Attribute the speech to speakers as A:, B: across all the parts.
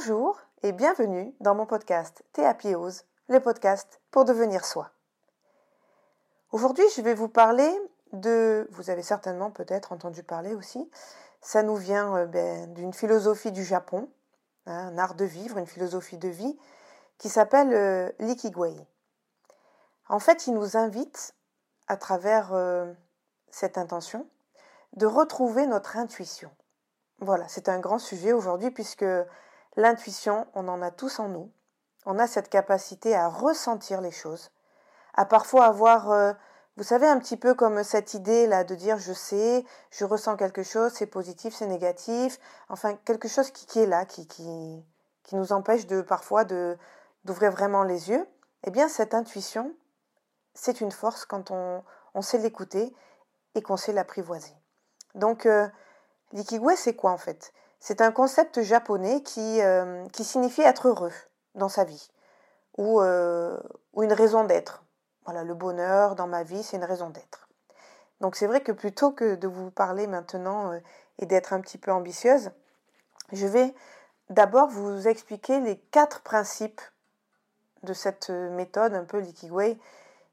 A: Bonjour et bienvenue dans mon podcast Théapiose, le podcast pour devenir soi. Aujourd'hui, je vais vous parler de, vous avez certainement peut-être entendu parler aussi, ça nous vient euh, ben, d'une philosophie du Japon, hein, un art de vivre, une philosophie de vie qui s'appelle euh, l'Ikigwei. En fait, il nous invite, à travers euh, cette intention, de retrouver notre intuition. Voilà, c'est un grand sujet aujourd'hui puisque l'intuition, on en a tous en nous. On a cette capacité à ressentir les choses, à parfois avoir, euh, vous savez, un petit peu comme cette idée là de dire je sais, je ressens quelque chose, c'est positif, c'est négatif, enfin quelque chose qui, est là, qui, qui, nous empêche de parfois de d'ouvrir vraiment les yeux. Eh bien, cette intuition, c'est une force quand on, on sait l'écouter et qu'on sait l'apprivoiser. Donc, euh, c'est quoi en fait? C'est un concept japonais qui, euh, qui signifie être heureux dans sa vie ou, euh, ou une raison d'être. Voilà, le bonheur dans ma vie, c'est une raison d'être. Donc c'est vrai que plutôt que de vous parler maintenant euh, et d'être un petit peu ambitieuse, je vais d'abord vous expliquer les quatre principes de cette méthode, un peu l'ikigwe,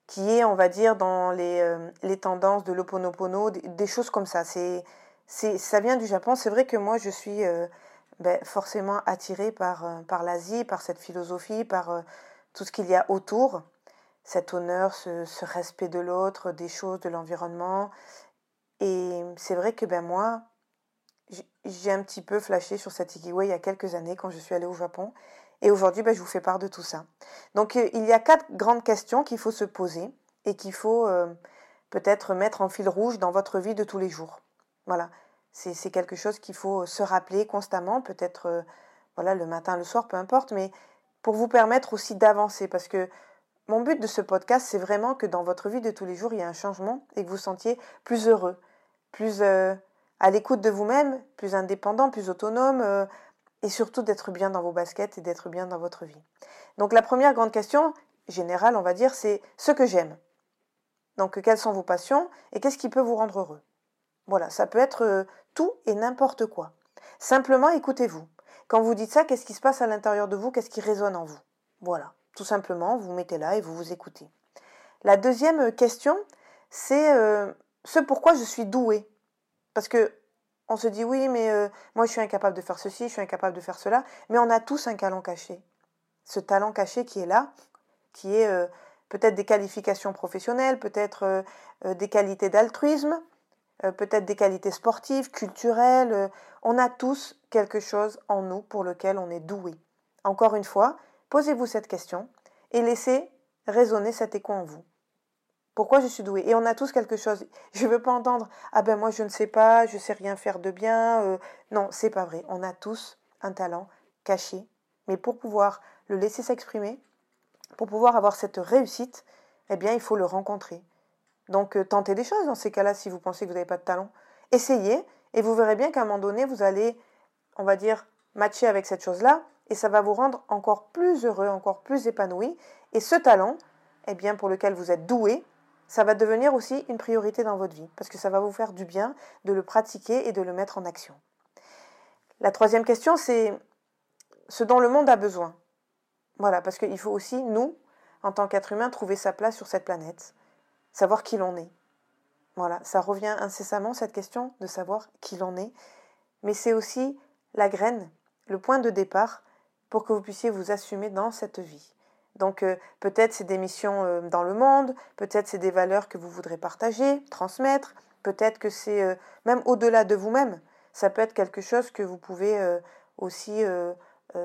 A: qui est, on va dire, dans les, tendances de l'oponopono, des, des choses comme ça. Ça vient du Japon. C'est vrai que moi, je suis euh, ben, forcément attirée par, euh, par l'Asie, par cette philosophie, par euh, tout ce qu'il y a autour, cet honneur, ce, respect de l'autre, des choses, de l'environnement. Et c'est vrai que ben moi, j'ai un petit peu flashé sur cette Ikigai il y a quelques années quand je suis allée au Japon. Et aujourd'hui, ben, je vous fais part de tout ça. Donc, il y a quatre grandes questions qu'il faut se poser et qu'il faut peut-être mettre en fil rouge dans votre vie de tous les jours. Voilà, c'est quelque chose qu'il faut se rappeler constamment, peut-être euh, voilà le matin, le soir, peu importe, mais pour vous permettre aussi d'avancer, parce que mon but de ce podcast, c'est vraiment que dans votre vie de tous les jours, il y ait un changement et que vous sentiez plus heureux, plus euh, à l'écoute de vous-même, plus indépendant, plus autonome, euh, et surtout d'être bien dans vos baskets et d'être bien dans votre vie. Donc la première grande question, générale, on va dire, c'est ce que j'aime. Donc quelles sont vos passions et qu'est-ce qui peut vous rendre heureux? Voilà, ça peut être euh, tout et n'importe quoi. Simplement, écoutez-vous. Quand vous dites ça, qu'est-ce qui se passe à l'intérieur de vous? Qu'est-ce qui résonne en vous? Voilà, tout simplement, vous, mettez là et vous vous écoutez. La deuxième question, c'est euh, ce pourquoi je suis douée. Parce que on se dit oui, mais euh, moi je suis incapable de faire ceci, je suis incapable de faire cela, mais on a tous un talent caché. Ce talent caché qui est là, qui est peut-être des qualifications professionnelles, peut-être des qualités d'altruisme, euh, peut-être des qualités sportives, culturelles. Euh, on a tous quelque chose en nous pour lequel on est doué. Encore une fois, posez-vous cette question et laissez résonner cet écho en vous. Pourquoi je suis doué Et on a tous quelque chose. Je ne veux pas entendre ah ben moi je ne sais pas, je sais rien faire de bien. Euh, non, c'est pas vrai. On a tous un talent caché, mais pour pouvoir le laisser s'exprimer, pour pouvoir avoir cette réussite, eh bien il faut le rencontrer. Donc euh, tentez des choses dans ces cas-là si vous pensez que vous n'avez pas de talent. Essayez et vous verrez bien qu'à un moment donné, vous allez, on va dire, matcher avec cette chose-là et ça va vous rendre encore plus heureux, encore plus épanoui. Et ce talent, eh bien, pour lequel vous êtes doué, ça va devenir aussi une priorité dans votre vie parce que ça va vous faire du bien de le pratiquer et de le mettre en action. La troisième question, c'est ce dont le monde a besoin. Voilà, parce qu'il faut aussi, nous, en tant qu'être humain, trouver sa place sur cette planète savoir qui l'on est. Voilà, ça revient incessamment cette question de savoir qui l'on est, mais c'est aussi la graine, le point de départ pour que vous puissiez vous assumer dans cette vie. Donc euh, peut-être c'est des missions euh, dans le monde, peut-être c'est des valeurs que vous voudrez partager, transmettre, peut-être que c'est euh, même au-delà de vous-même. Ça peut être quelque chose que vous pouvez aussi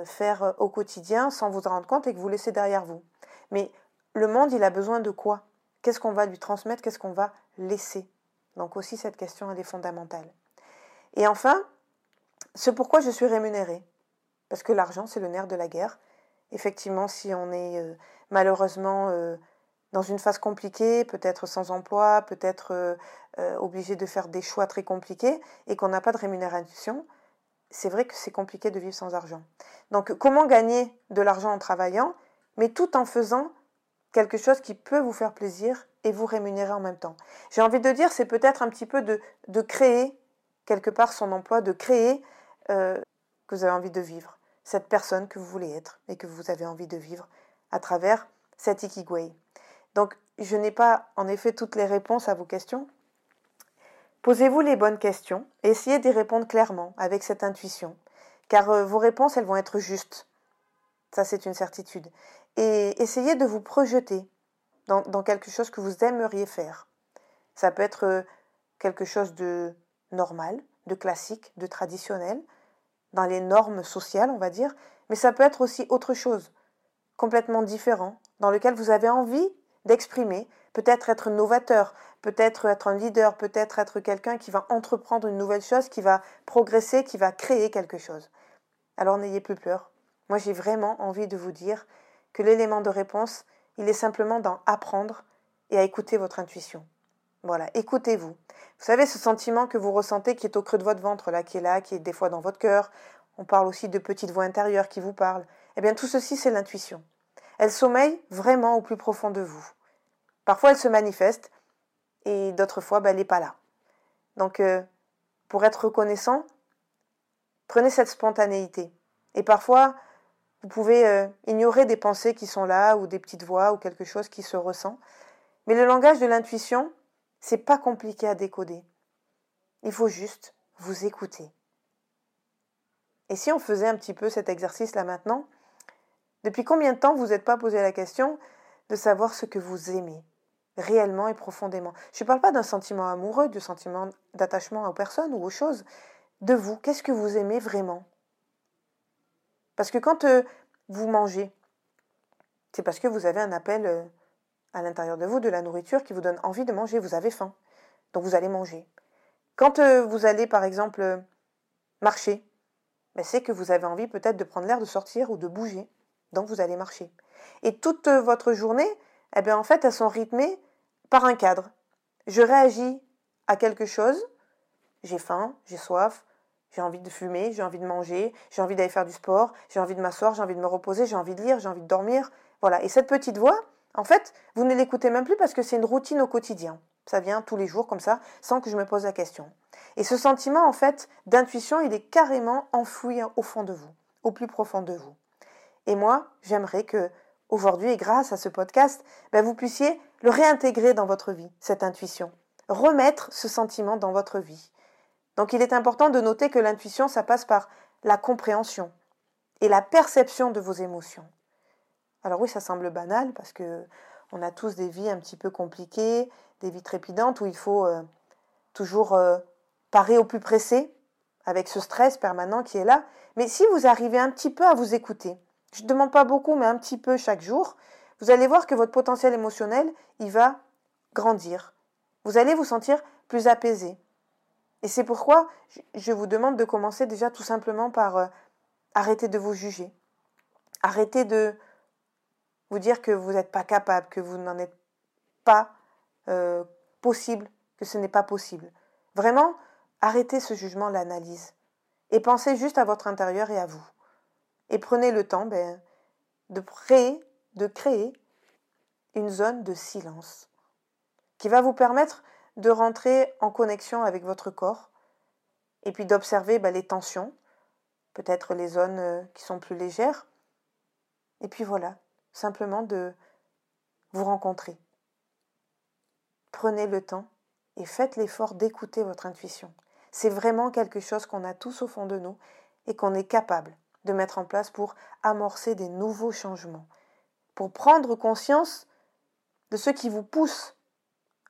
A: faire au quotidien sans vous en rendre compte et que vous laissez derrière vous. Mais le monde, il a besoin de quoi? Qu'est-ce qu'on va lui transmettre Qu'est-ce qu'on va laisser? Donc aussi cette question, elle est fondamentale. Et enfin, ce pourquoi je suis rémunérée. Parce que l'argent, c'est le nerf de la guerre. Effectivement, si on est euh, malheureusement euh, dans une phase compliquée, peut-être sans emploi, peut-être euh, obligé de faire des choix très compliqués et qu'on n'a pas de rémunération, c'est vrai que c'est compliqué de vivre sans argent. Donc comment gagner de l'argent en travaillant, mais tout en faisant quelque chose qui peut vous faire plaisir et vous rémunérer en même temps. J'ai envie de dire, c'est peut-être un petit peu de, de, créer quelque part son emploi, de créer euh, que vous avez envie de vivre. cette personne que vous voulez être et que vous avez envie de vivre à travers cet Ikigai. Donc, je n'ai pas en effet toutes les réponses à vos questions. Posez-vous les bonnes questions essayez d'y répondre clairement avec cette intuition, car euh, vos réponses, elles vont être justes. Ça, c'est une certitude. Et essayez de vous projeter dans, quelque chose que vous aimeriez faire. Ça peut être euh, quelque chose de normal, de classique, de traditionnel, dans les normes sociales, on va dire, mais ça peut être aussi autre chose, complètement différent, dans lequel vous avez envie d'exprimer, peut-être être novateur, peut-être être un leader, peut-être être quelqu'un qui va entreprendre une nouvelle chose, qui va progresser, qui va créer quelque chose. Alors n'ayez plus peur. Moi j'ai vraiment envie de vous dire que l'élément de réponse, il est simplement dans apprendre et à écouter votre intuition. Voilà, écoutez-vous. Vous savez, ce sentiment que vous ressentez qui est au creux de votre ventre, là, qui est là, qui est des fois dans votre cœur. On parle aussi de petites voix intérieures qui vous parlent. Eh bien, tout ceci, c'est l'intuition. Elle sommeille vraiment au plus profond de vous. Parfois, elle se manifeste et d'autres fois, ben, elle n'est pas là. Donc, euh, pour être reconnaissant, prenez cette spontanéité. Et parfois, vous pouvez euh, ignorer des pensées qui sont là ou des petites voix ou quelque chose qui se ressent. Mais le langage de l'intuition, c'est pas compliqué à décoder. Il faut juste vous écouter. Et si on faisait un petit peu cet exercice là maintenant, depuis combien de temps vous n'êtes pas posé la question de savoir ce que vous aimez réellement et profondément? Je ne parle pas d'un sentiment amoureux, de sentiment d'attachement aux personnes ou aux choses, de vous. Qu'est-ce que vous aimez vraiment? Parce que quand euh, vous mangez, c'est parce que vous avez un appel euh, à l'intérieur de vous de la nourriture qui vous donne envie de manger. Vous avez faim, donc vous allez manger. Quand euh, vous allez, par exemple, marcher, ben, c'est que vous avez envie peut-être de prendre l'air, de sortir ou de bouger. Donc vous allez marcher. Et toute votre journée, eh bien, en fait, elles sont rythmées par un cadre. Je réagis à quelque chose, j'ai faim, j'ai soif, j'ai envie de fumer, j'ai envie de manger, j'ai envie d'aller faire du sport, j'ai envie de m'asseoir, j'ai envie de me reposer, j'ai envie de lire, j'ai envie de dormir. Voilà. Et cette petite voix, en fait, vous ne l'écoutez même plus parce que c'est une routine au quotidien. Ça vient tous les jours comme ça, sans que je me pose la question. Et ce sentiment, en fait, d'intuition, il est carrément enfoui au fond de vous, au plus profond de vous. Et moi, j'aimerais que, aujourd'hui, grâce à ce podcast, ben, vous puissiez le réintégrer dans votre vie, cette intuition. Remettre ce sentiment dans votre vie. Donc il est important de noter que l'intuition, ça passe par la compréhension et la perception de vos émotions. Alors oui, ça semble banal parce que on a tous des vies un petit peu compliquées, des vies trépidantes où il faut euh, toujours euh, parer au plus pressé avec ce stress permanent qui est là. Mais si vous arrivez un petit peu à vous écouter, je ne demande pas beaucoup, mais un petit peu chaque jour, vous allez voir que votre potentiel émotionnel, il va grandir. Vous allez vous sentir plus apaisé. Et c'est pourquoi je vous demande de commencer déjà tout simplement par euh, arrêter de vous juger. Arrêter de vous dire que vous n'êtes pas capable, que vous n'en êtes pas euh, possible, que ce n'est pas possible. Vraiment, arrêtez ce jugement, l'analyse, et pensez juste à votre intérieur et à vous. Et prenez le temps ben, de créer une zone de silence qui va vous permettre de rentrer en connexion avec votre corps et puis d'observer ben, les tensions, peut-être les zones euh, qui sont plus légères. Et puis voilà, simplement de vous rencontrer. Prenez le temps et faites l'effort d'écouter votre intuition. C'est vraiment quelque chose qu'on a tous au fond de nous et qu'on est capable de mettre en place pour amorcer des nouveaux changements, pour prendre conscience de ce qui vous pousse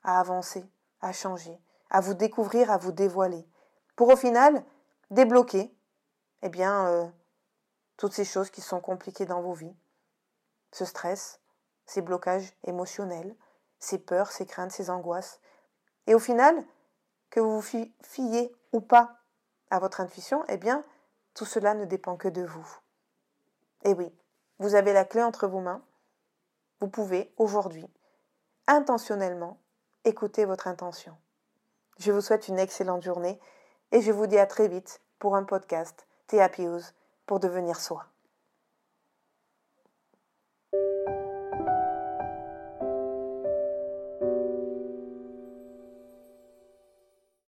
A: à avancer, à changer, à vous découvrir, à vous dévoiler, pour au final débloquer eh bien, euh, toutes ces choses qui sont compliquées dans vos vies, ce stress, ces blocages émotionnels, ces peurs, ces craintes, ces angoisses. Et au final, que vous vous fiez ou pas à votre intuition, eh bien, tout cela ne dépend que de vous. Et oui, vous avez la clé entre vos mains. Vous pouvez aujourd'hui, intentionnellement, écouter votre intention. Je vous souhaite une excellente journée et je vous dis à très vite pour un podcast Théapiose pour devenir soi.